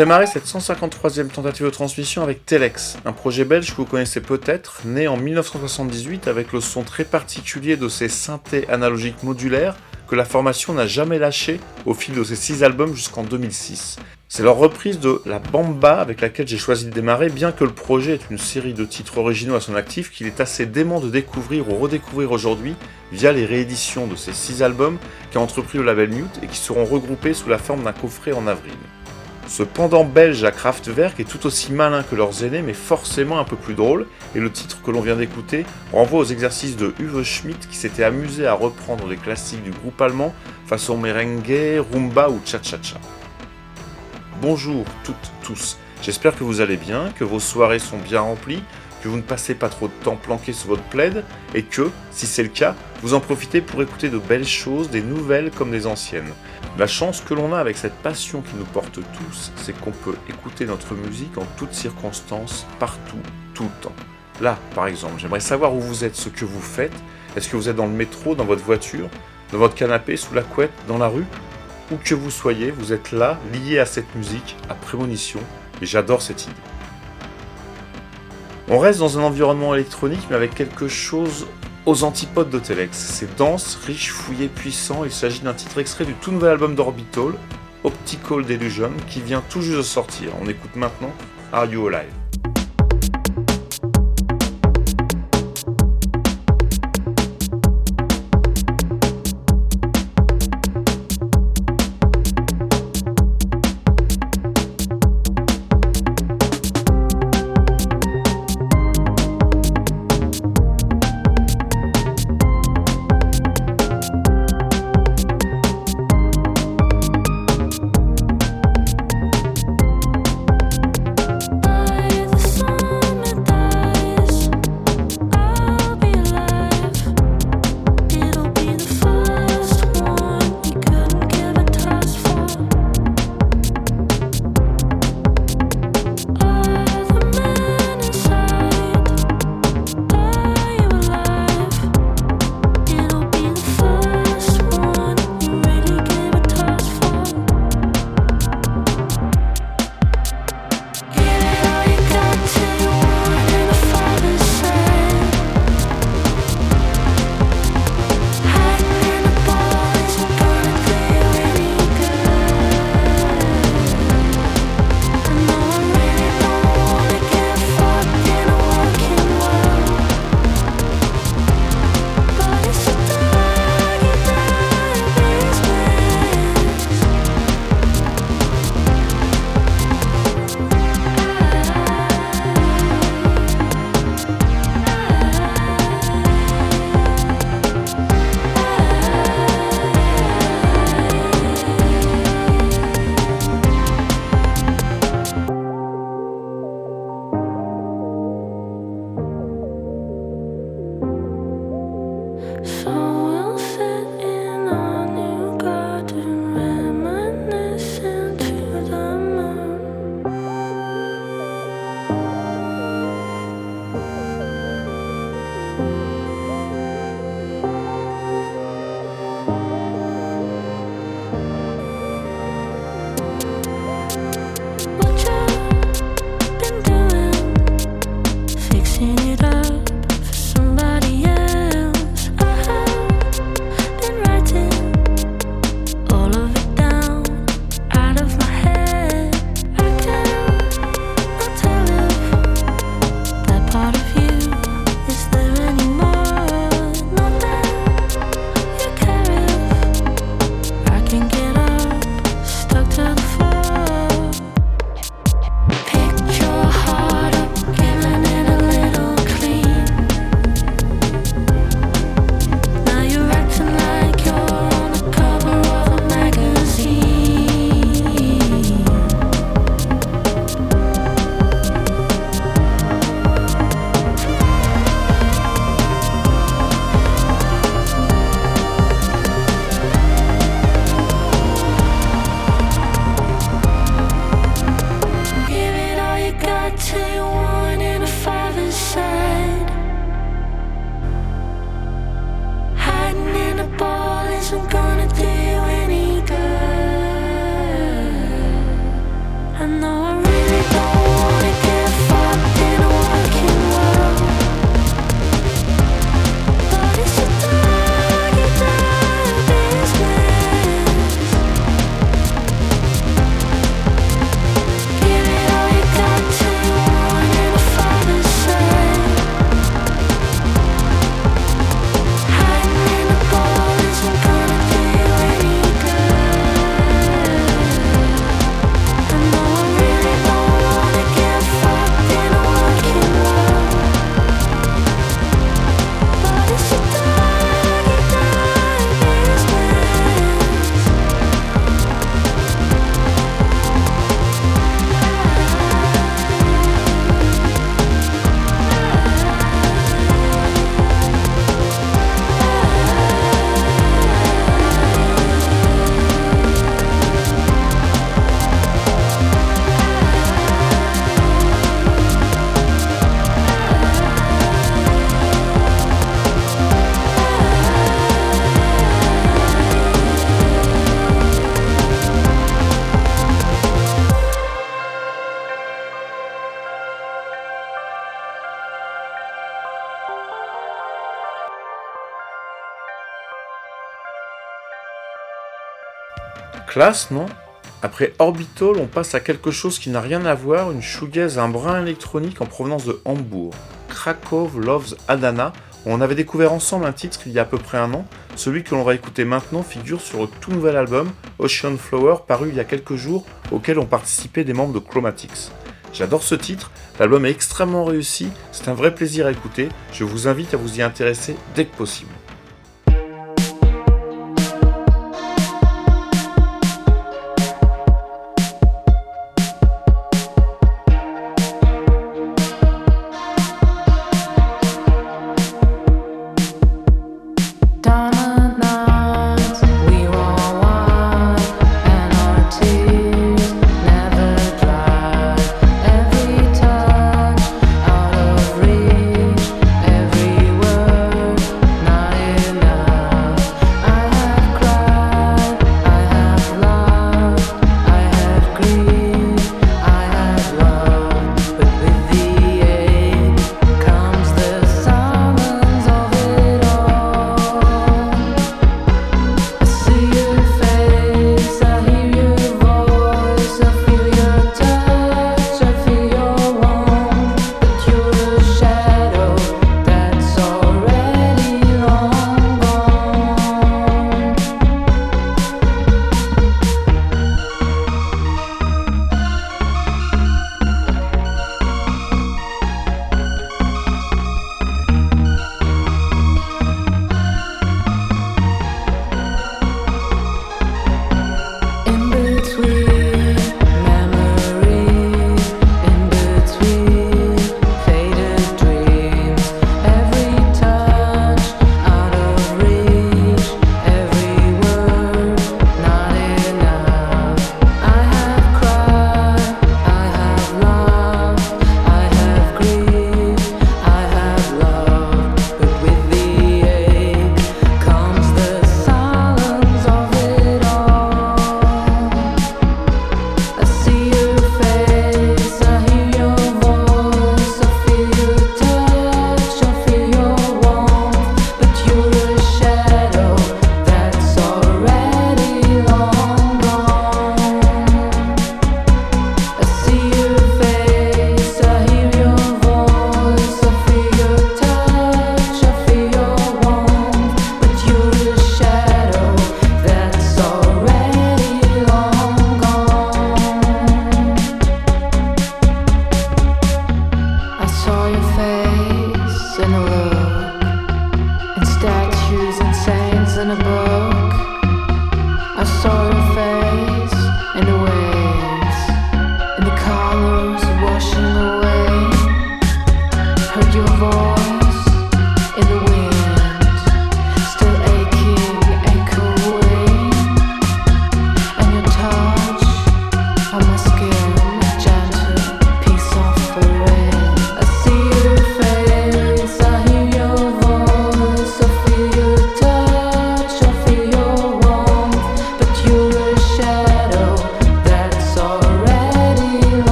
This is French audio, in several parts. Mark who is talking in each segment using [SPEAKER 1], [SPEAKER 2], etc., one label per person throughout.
[SPEAKER 1] Démarrer cette 153e tentative de transmission avec Telex, un projet belge que vous connaissez peut-être, né en 1978 avec le son très particulier de ces synthés analogiques modulaires que la formation n'a jamais lâché au fil de ses 6 albums jusqu'en 2006. C'est leur reprise de La Bamba avec laquelle j'ai choisi de démarrer, bien que le projet ait une série de titres originaux à son actif qu'il est assez dément de découvrir ou redécouvrir aujourd'hui via les rééditions de ces 6 albums qu'a entrepris le label Mute et qui seront regroupés sous la forme d'un coffret en avril. Ce pendant belge à Kraftwerk est tout aussi malin que leurs aînés, mais forcément un peu plus drôle, et le titre que l'on vient d'écouter renvoie aux exercices de Uwe Schmidt qui s'était amusé à reprendre les classiques du groupe allemand façon merengue, rumba ou cha-cha-cha. Bonjour toutes, tous, j'espère que vous allez bien, que vos soirées sont bien remplies, que vous ne passez pas trop de temps planqué sous votre plaid, et que, si c'est le cas, vous en profitez pour écouter de belles choses, des nouvelles comme des anciennes. La chance que l'on a avec cette passion qui nous porte tous, c'est qu'on peut écouter notre musique en toutes circonstances, partout, tout le temps. Là, par exemple, j'aimerais savoir où vous êtes, ce que vous faites. Est-ce que vous êtes dans le métro, dans votre voiture, dans votre canapé, sous la couette, dans la rue? Où que vous soyez, vous êtes là, lié à cette musique, à prémonition, et j'adore cette idée. On reste dans un environnement électronique, mais avec quelque chose aux antipodes de Telex. C'est dense, riche, fouillé, puissant. Il s'agit d'un titre extrait du tout nouvel album d'Orbital, Optical Delusion, qui vient tout juste de sortir. On écoute maintenant Are You Alive?
[SPEAKER 2] So Non? Après Orbital, on passe à quelque chose qui n'a rien à voir, une shoegaze un brin électronique en provenance de Hambourg. Krakow Loves Adana, on avait découvert ensemble un titre il y a à peu près un an. Celui que l'on va écouter maintenant figure sur le tout nouvel album Ocean Flower paru il y a quelques jours auquel ont participé des membres de Chromatics. J'adore ce titre, l'album est extrêmement réussi, c'est un vrai plaisir à écouter, je vous invite à vous y intéresser dès que possible.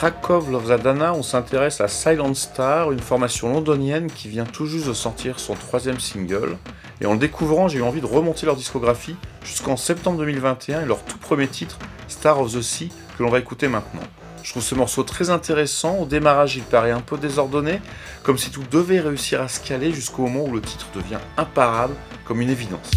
[SPEAKER 2] Krakow Loves Adana, on s'intéresse à Silent Star, une formation londonienne qui vient tout juste de sortir son troisième single. Et en le découvrant, j'ai eu envie de remonter leur discographie jusqu'en septembre 2021 et leur tout premier titre, Star of the Sea, que l'on va écouter maintenant. Je trouve ce morceau très intéressant. Au démarrage, il paraît un peu désordonné, comme si tout devait réussir à se caler jusqu'au moment où le titre devient imparable, comme une évidence.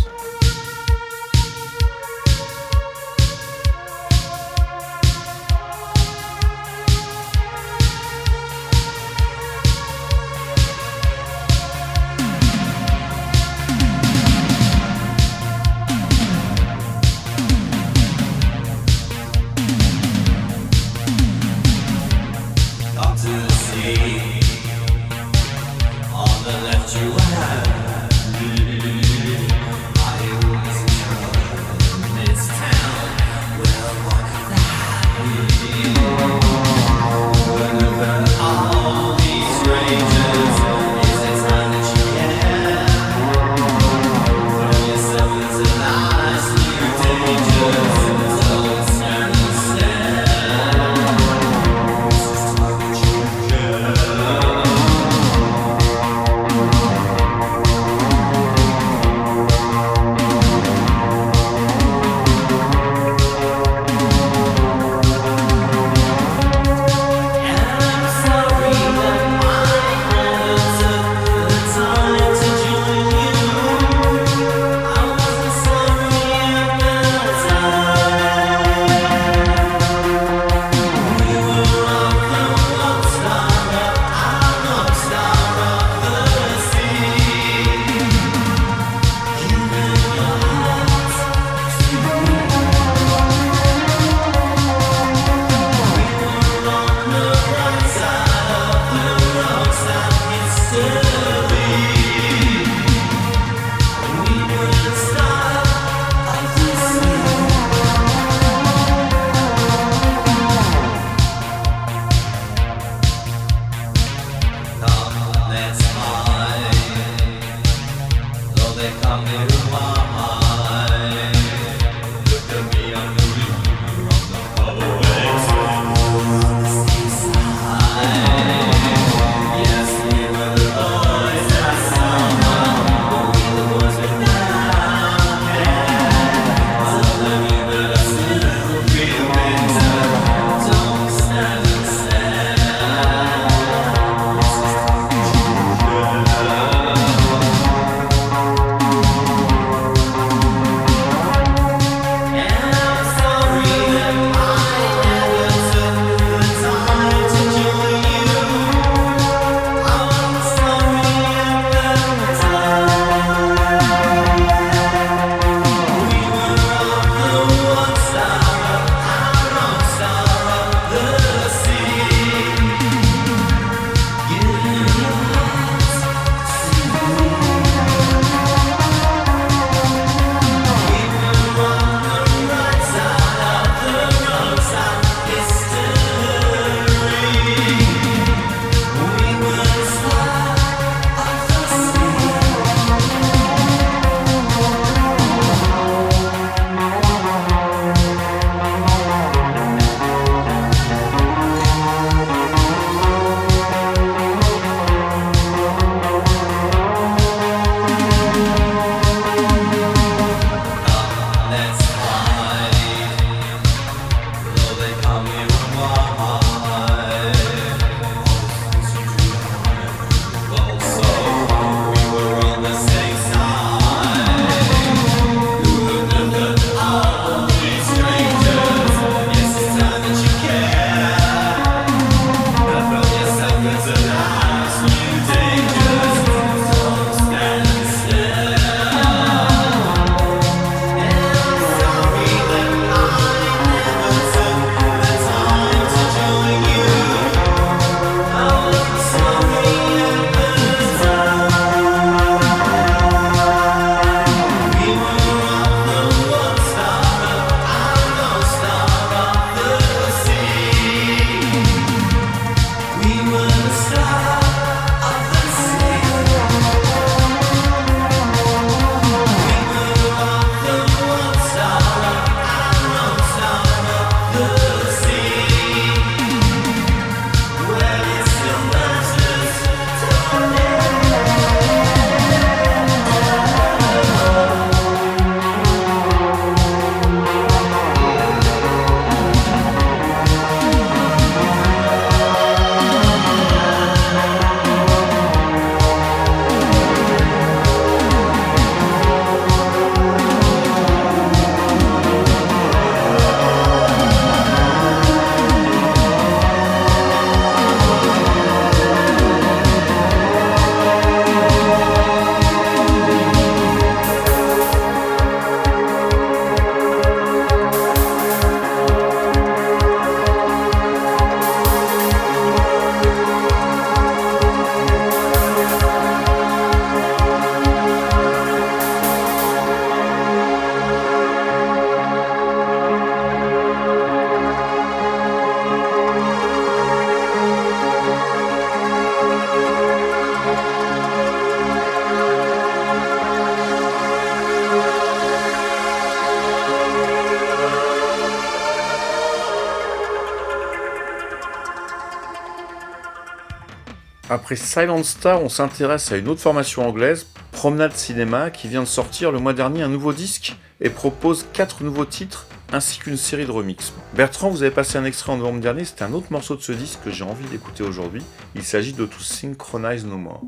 [SPEAKER 3] Après Silent Star, on s'intéresse à une autre formation anglaise, Promenade Cinéma, qui vient de sortir le mois dernier un nouveau disque et propose 4 nouveaux titres ainsi qu'une série de remixes. Bertrand, vous avez passé un extrait en novembre dernier, c'est un autre morceau de ce disque que j'ai envie d'écouter aujourd'hui. Il s'agit de To Synchronize No More.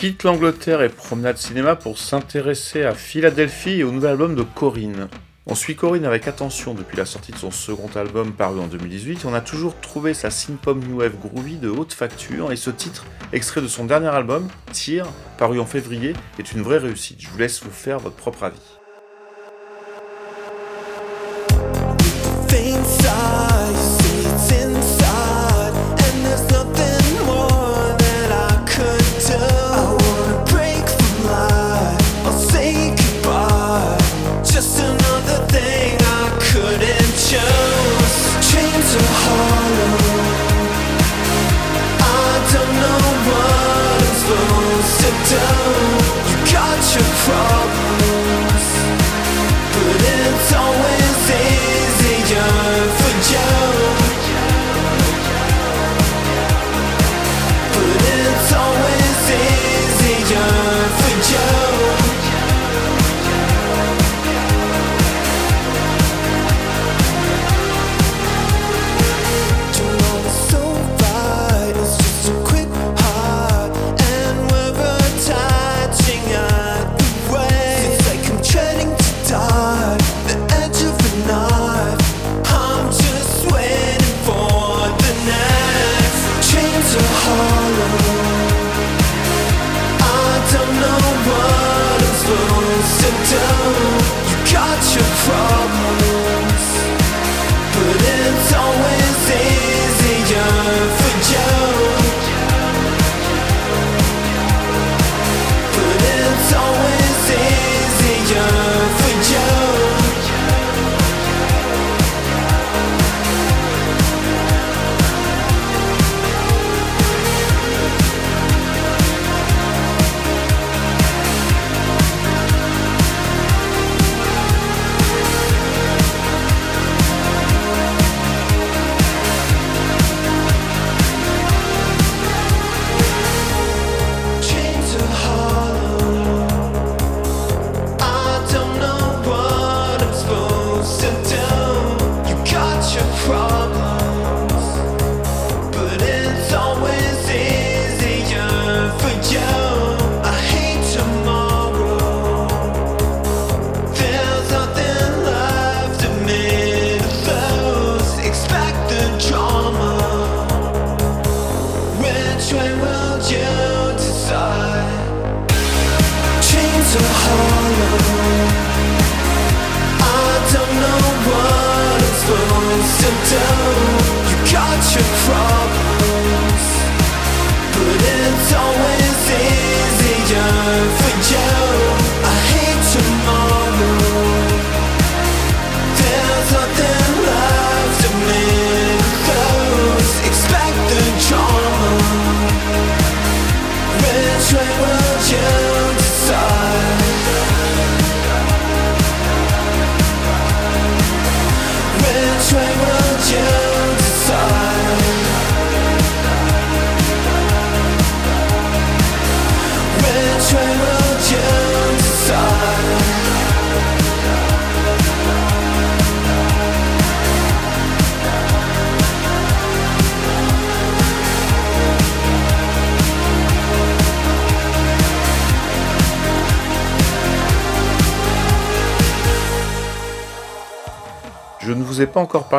[SPEAKER 3] Quitte l'Angleterre et promenade cinéma pour s'intéresser à Philadelphie et au nouvel album de Corinne. On suit Corinne avec attention depuis la sortie de son second album paru en 2018 on a toujours trouvé sa synth-pop new wave groovy de haute facture et ce titre, extrait de son dernier album, Tire, paru en février, est une vraie réussite. Je vous laisse vous faire votre propre avis.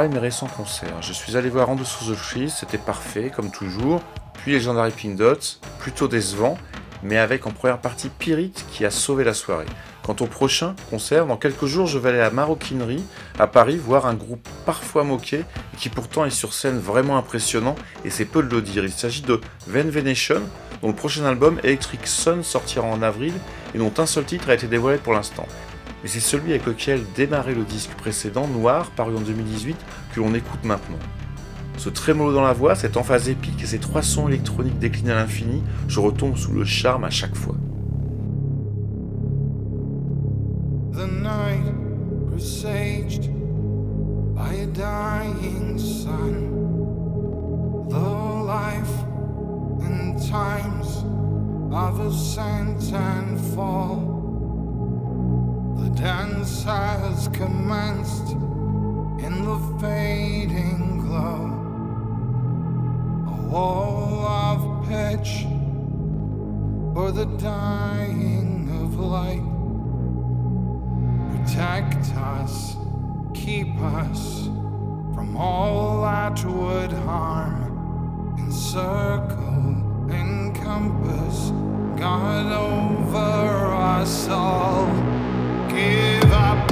[SPEAKER 4] De mes récents concerts. Je suis allé voir En dessous the Trees, c'était parfait, comme toujours. Puis Legendary Pink Dots, plutôt décevant, mais avec en première partie Pyrite qui a sauvé la soirée. Quant au prochain concert, dans quelques jours, je vais aller à la Maroquinerie, à Paris, voir un groupe parfois moqué, qui pourtant est sur scène vraiment impressionnant, et c'est peu de le dire. Il s'agit de Ven Venation, dont le prochain album, Electric Sun, sortira en avril, et dont un seul titre a été dévoilé pour l'instant mais c'est celui avec lequel démarrait le disque précédent, Noir, paru en 2018, que l'on écoute maintenant. Ce trémolo dans la voix, cette emphase épique et ces trois sons électroniques déclinés à l'infini, je retombe sous le charme à chaque fois. The night presaged by a dying sun. The life and times of. Dance has commenced in the fading glow. A wall of pitch for the dying of light. Protect us, keep us from all that would harm. Encircle, encompass, God over us all. Give up,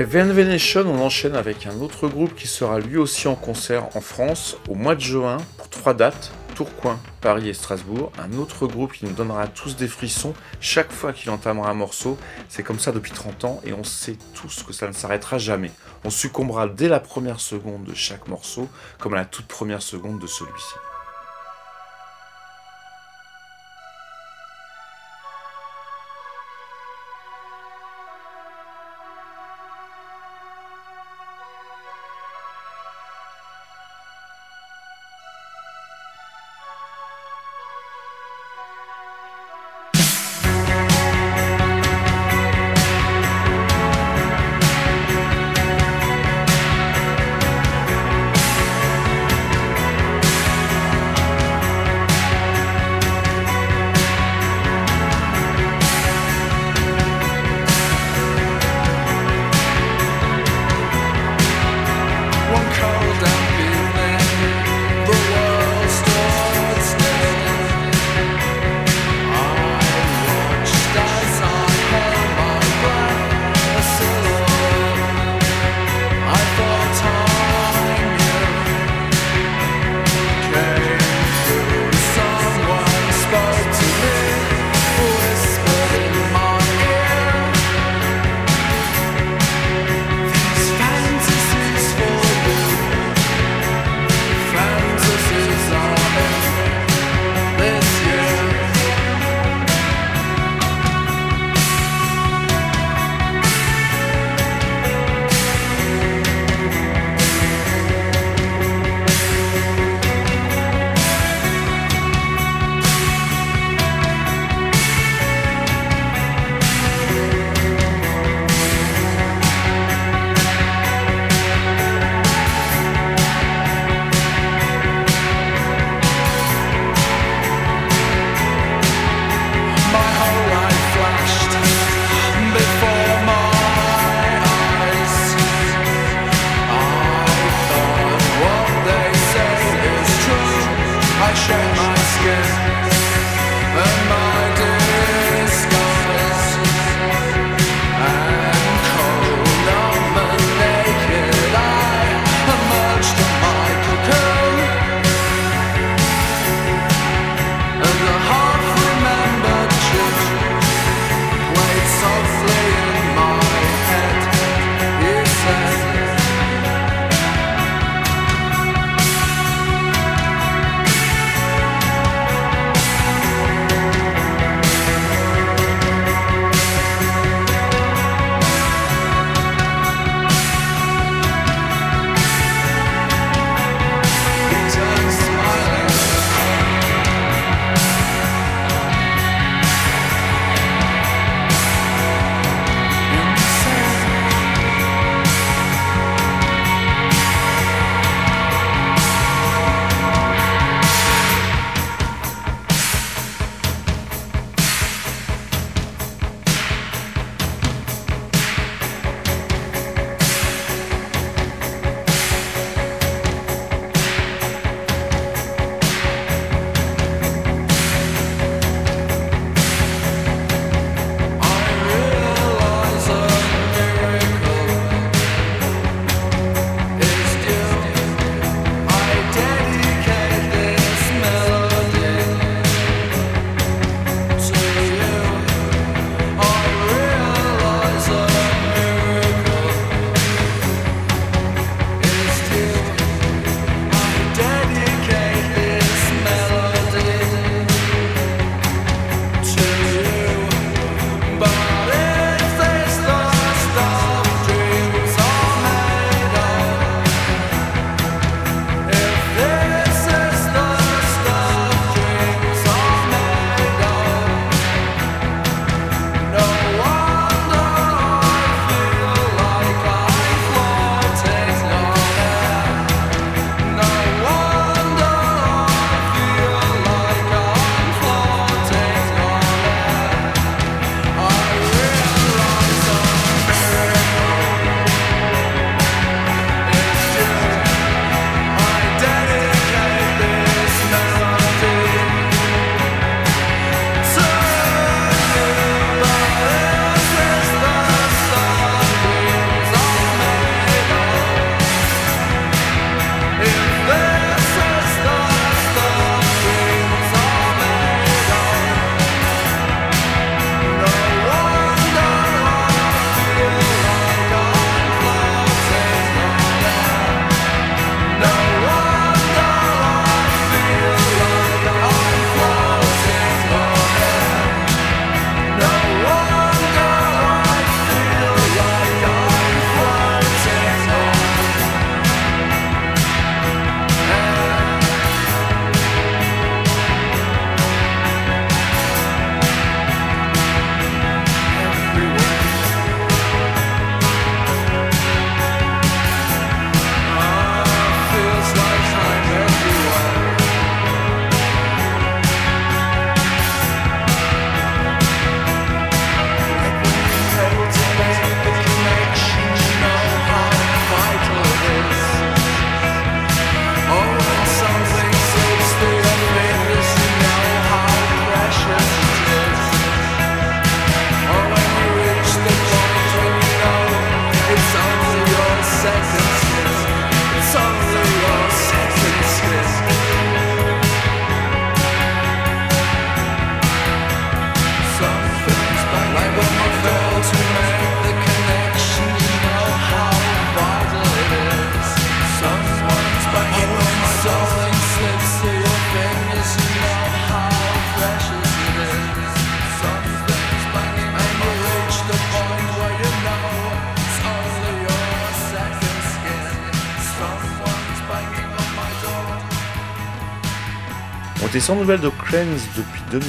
[SPEAKER 1] Après Venvenation, on enchaîne avec un autre groupe qui sera lui aussi en concert en France au mois de juin pour trois dates, Tourcoing, Paris et Strasbourg. Un autre groupe qui nous donnera tous des frissons chaque fois qu'il entamera un morceau. C'est comme ça depuis 30 ans et on sait tous que ça ne s'arrêtera jamais. On succombera dès la première seconde de chaque morceau comme à la toute première seconde de celui-ci. Sans nouvelles de Krenz depuis 2008,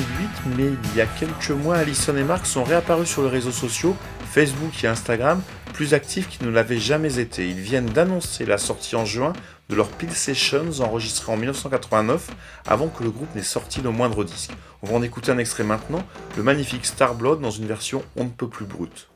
[SPEAKER 1] mais il y a quelques mois, Alison et Mark sont réapparus sur les réseaux sociaux, Facebook et Instagram, plus actifs qu'ils ne l'avaient jamais été. Ils viennent d'annoncer la sortie en juin de leur Pill Sessions enregistré en 1989, avant que le groupe n'ait sorti le moindre disque. On va en écouter un extrait maintenant, le magnifique Star Blood dans une version on ne peut plus brute.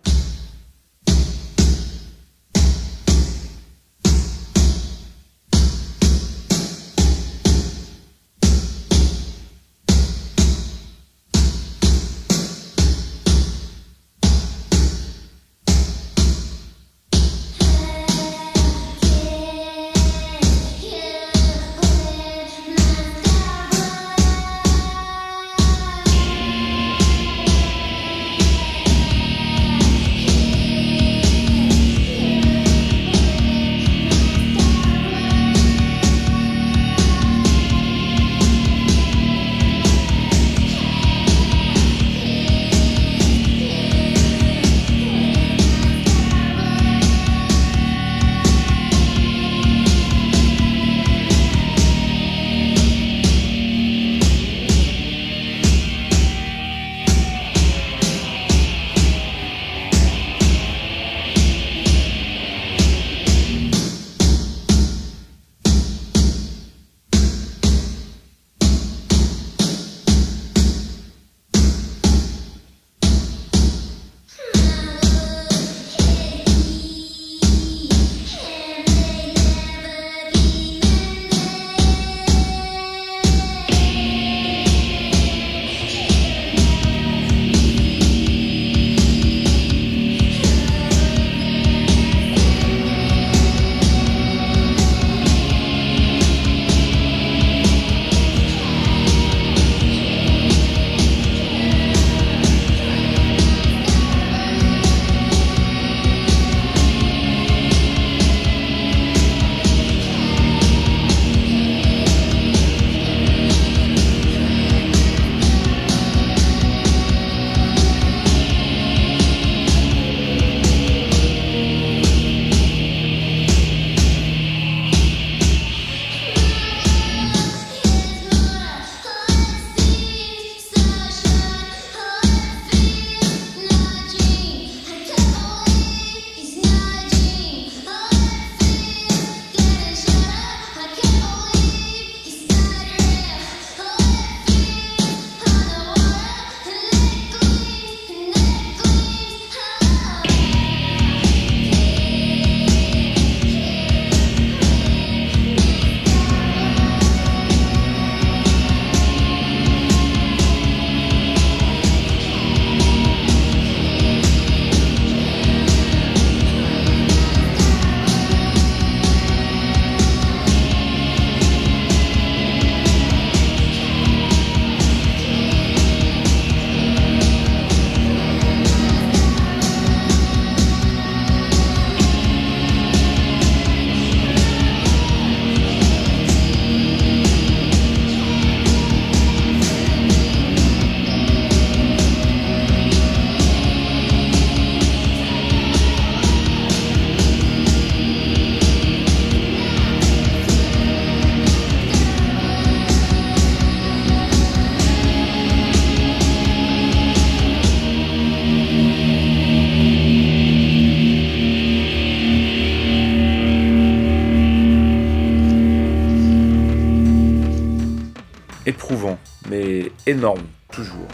[SPEAKER 1] Énorme, toujours.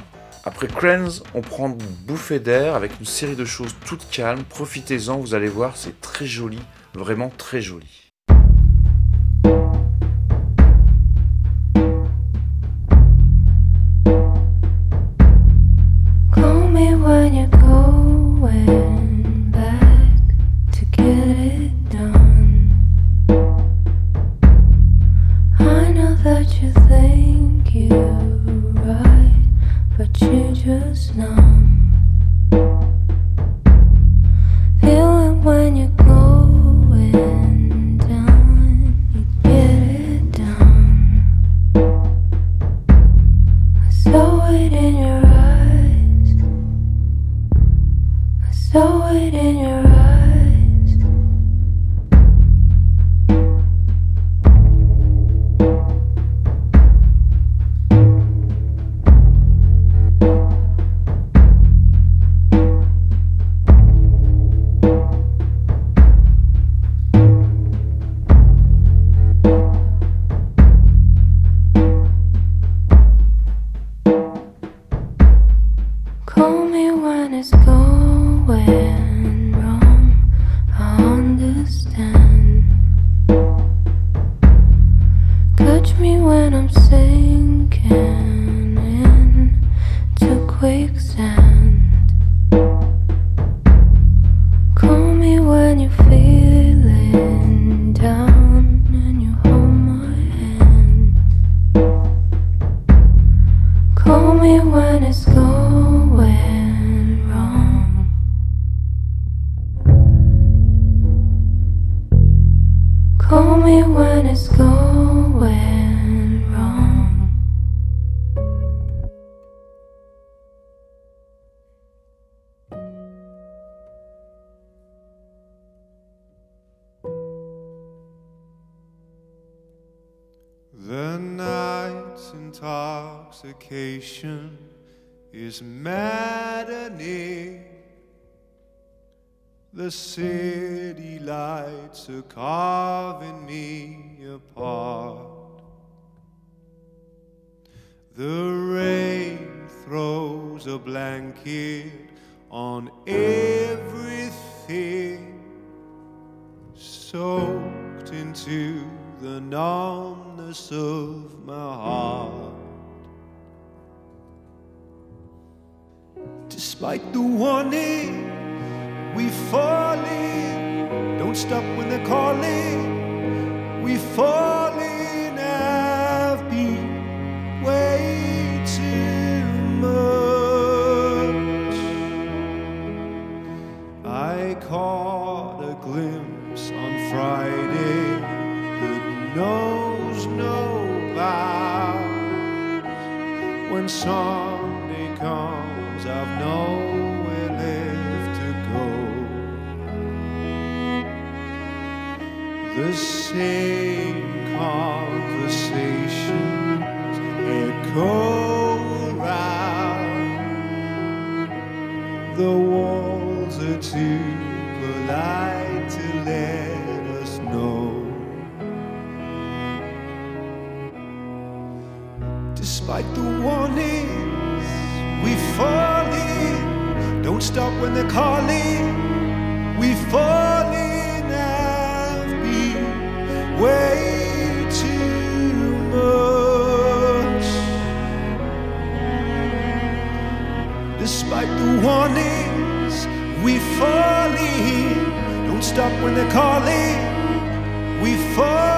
[SPEAKER 1] Après Krenz, on prend une bouffée d'air avec une série de choses toutes calmes. Profitez-en, vous allez voir, c'est très joli, vraiment très joli.
[SPEAKER 5] Saw it in
[SPEAKER 6] your eyes. Intoxication is maddening. The city lights are carving me apart. The rain throws a blanket on everything soaked into the numbness of my heart. Despite the warning, we fall in. Don't stop when they're calling. We fall in. I've been way too much. I caught a glimpse on Friday that knows no bounds. When Sunday The same conversations echo around. The walls are too polite to let us know. Despite the warnings, we fall in. Don't stop when they're calling. We fall way too much. Despite the warnings, we fall in. Don't stop when they're calling. We fall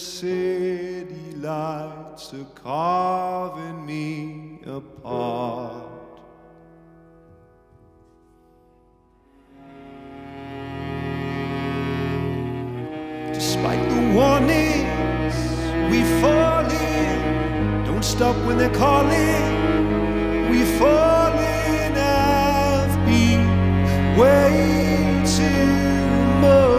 [SPEAKER 6] city lights are carving me apart. Despite the warnings, we fall in. Don't stop when they're calling. We fall in. I've been way too much.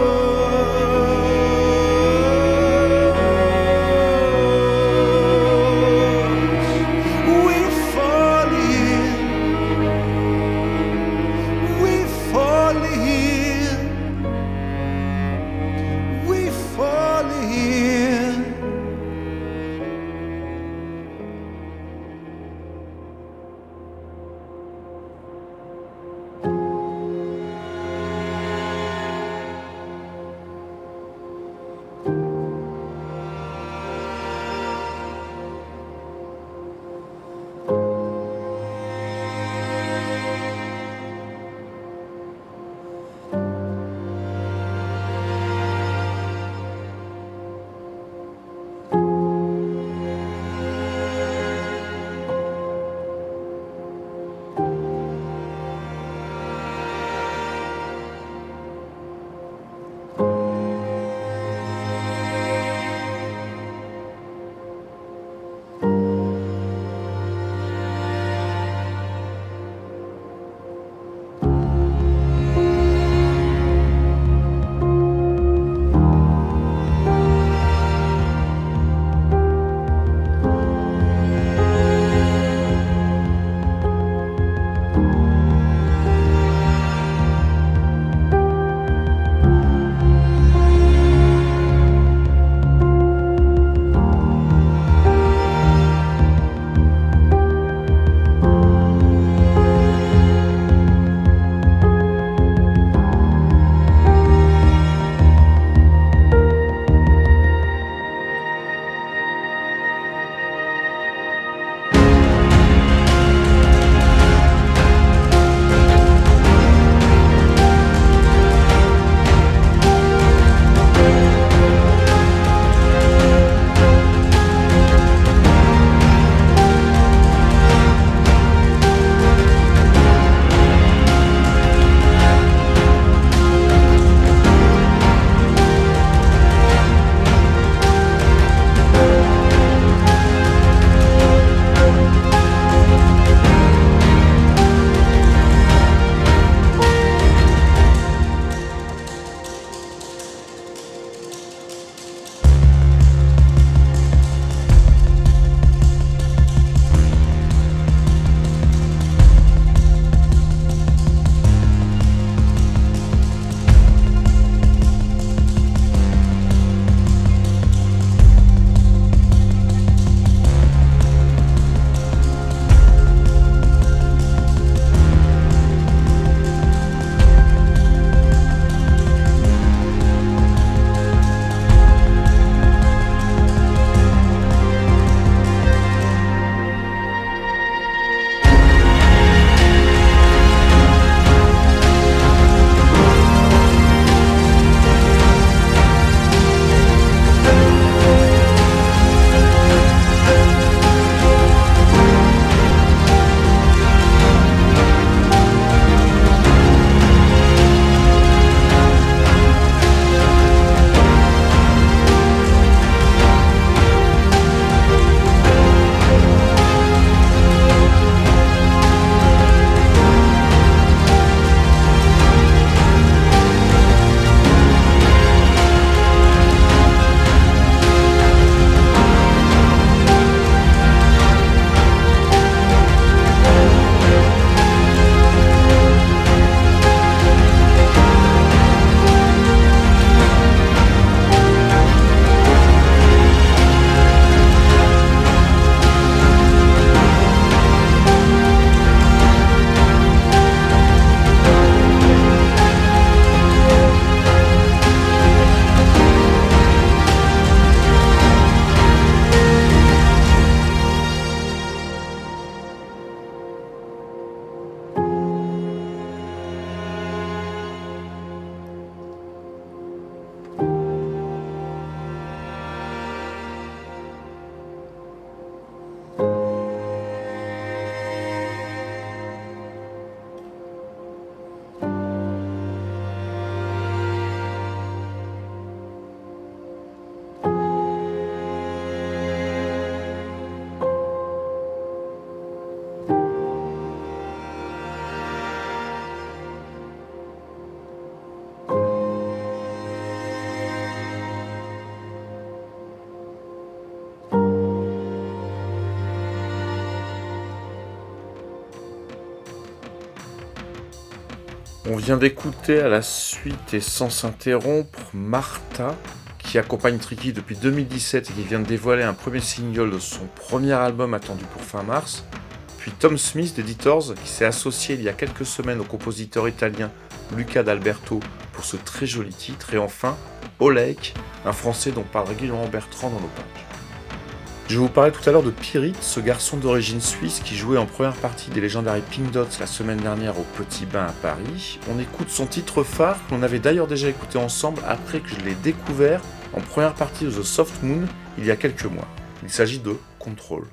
[SPEAKER 1] Vient d'écouter à la suite et sans s'interrompre Martha, qui accompagne Tricky depuis 2017 et qui vient de dévoiler un premier single de son premier album attendu pour fin mars. Puis Tom Smith d'Editors, qui s'est associé il y a quelques semaines au compositeur italien Luca d'Alberto pour ce très joli titre. Et enfin, Oleg, un français dont parle régulièrement Bertrand dans nos. Je vous parlais tout à l'heure de Pirit, ce garçon d'origine suisse qui jouait en première partie des Legendary Pink Dots la semaine dernière au Petit Bain à Paris. On écoute son titre phare qu'on avait d'ailleurs déjà écouté ensemble après que je l'ai découvert en première partie de The Soft Moon il y a quelques mois. Il s'agit de Control.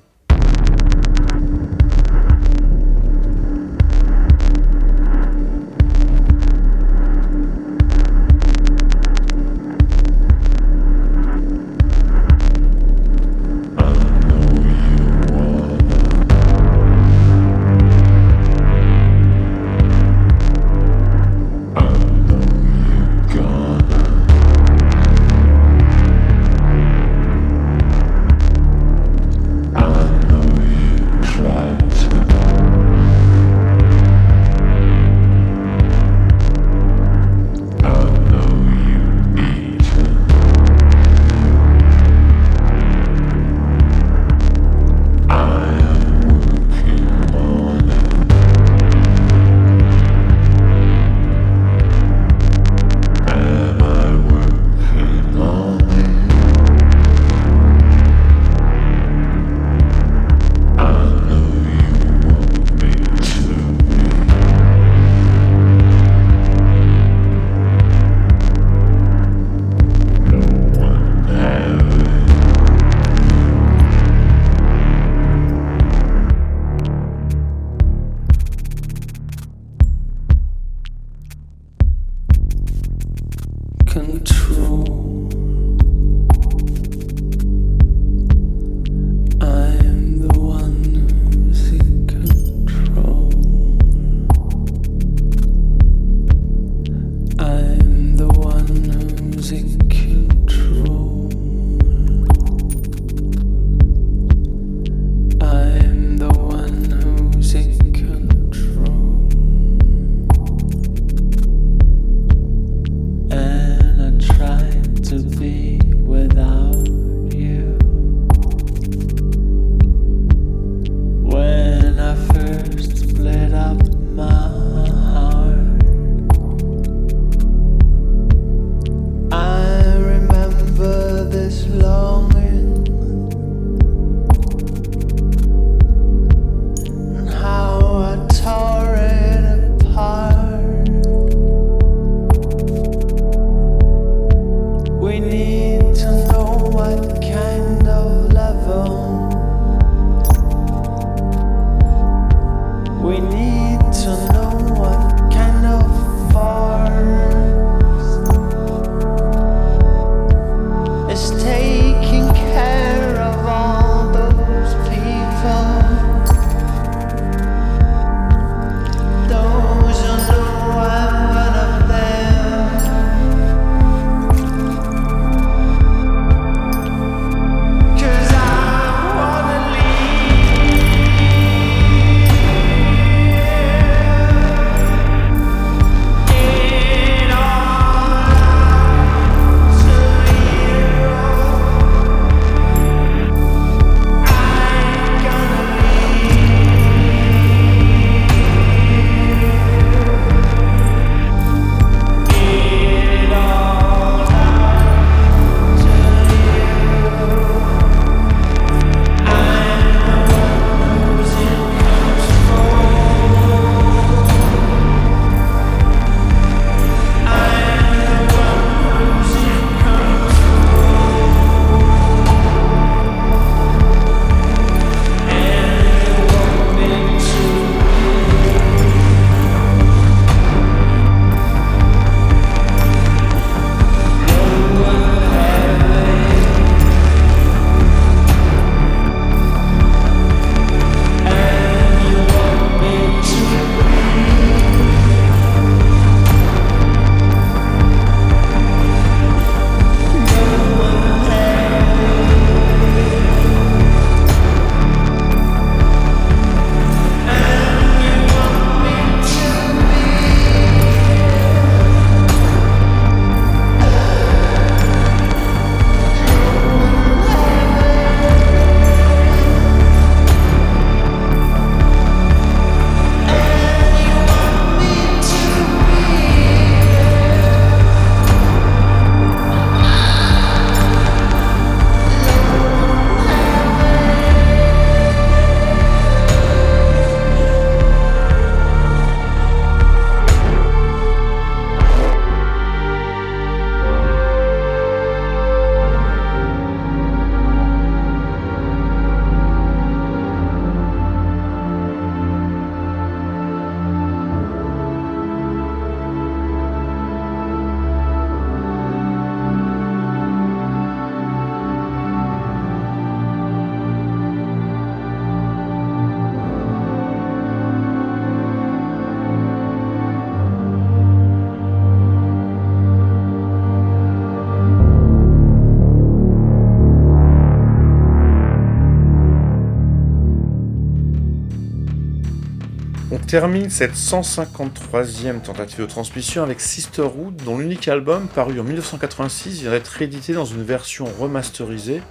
[SPEAKER 1] Termine cette 153e tentative de transmission avec Sisterhood, dont l'unique album, paru en 1986, vient d'être réédité dans une version remasterisée.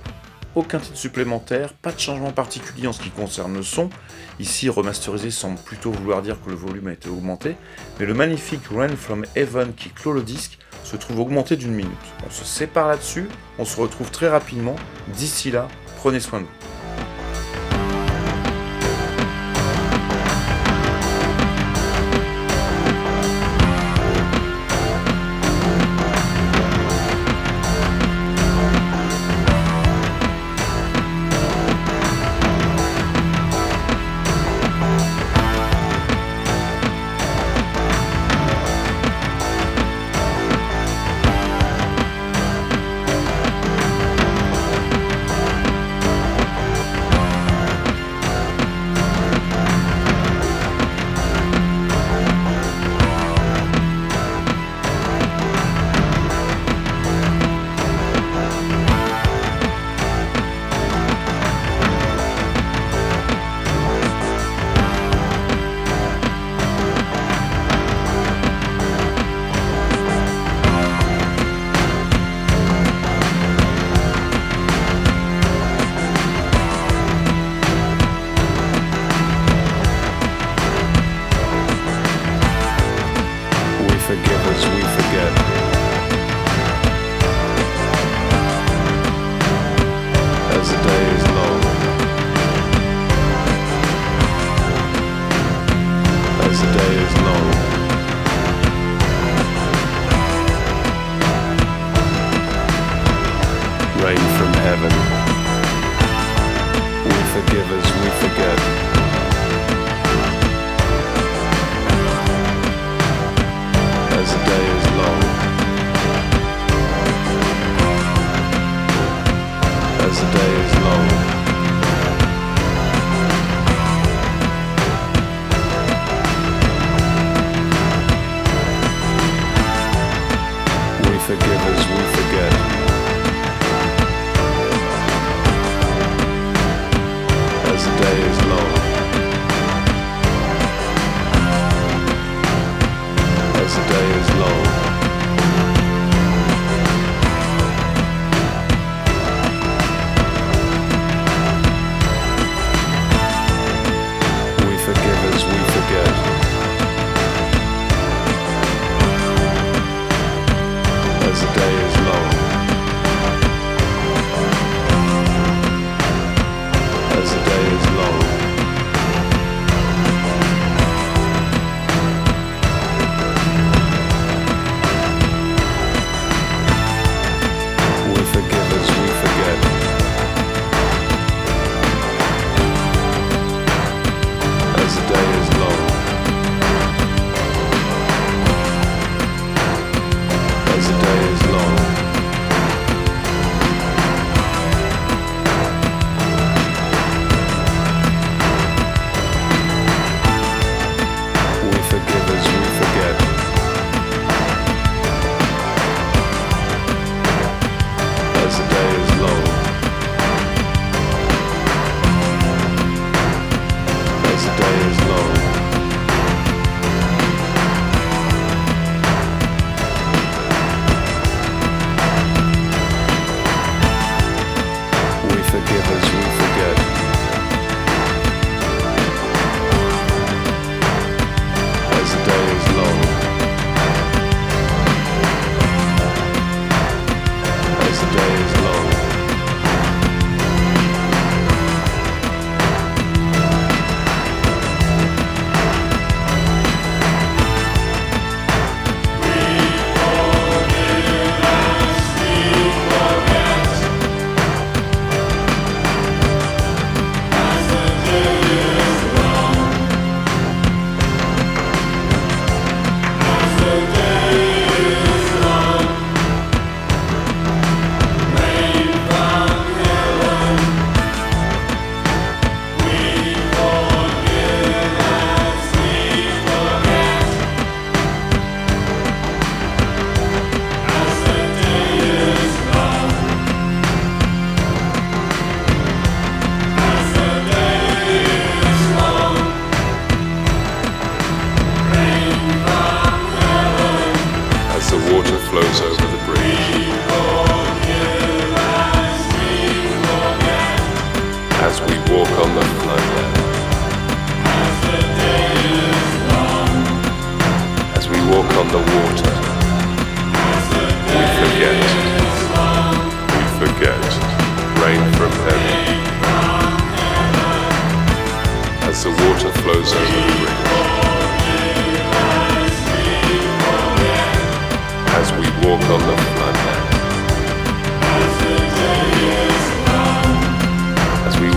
[SPEAKER 1] Aucun titre supplémentaire, pas de changement particulier en ce qui concerne le son. Ici, remasterisé semble plutôt vouloir dire que le volume a été augmenté, mais le magnifique Rain from Heaven qui clôt le disque se trouve augmenté d'une minute. On se sépare là-dessus, on se retrouve très rapidement. D'ici là, prenez soin de vous.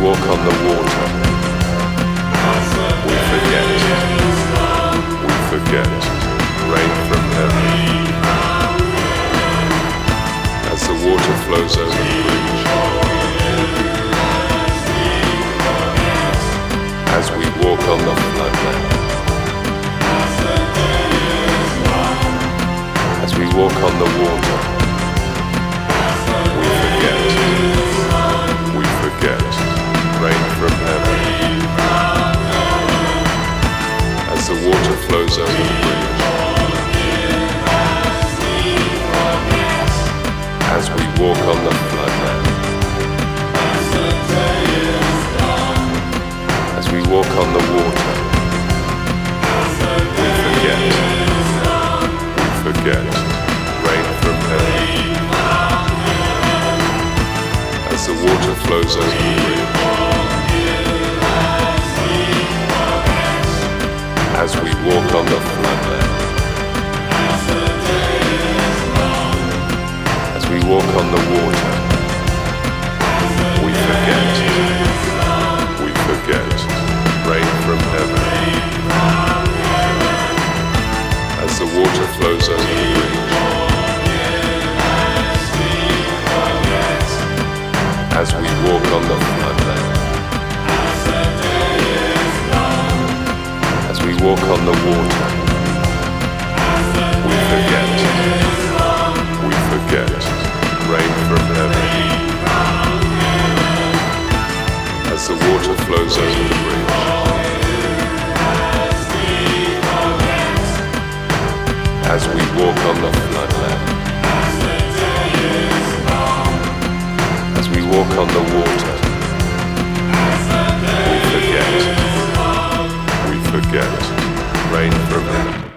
[SPEAKER 7] Walk on the water, we forget. We forget. Rain from heaven. As the water flows over the bridge. As we walk on the floodland. As we walk on the water, flows over the bridge. As we walk on the floodland. As we walk on the water, we forget. We forget. Rain from heaven. As the water flows over the bridge. As we walk on the floodland. As we walk on the water, we forget. We forget. Rain from heaven. As the water flows over the bridge. As we walk on the walk on the water, we forget. We forget. Rain from heaven. As the water flows over the bridge. As we walk on the floodland. As we walk on the water, we forget. We forget right through them.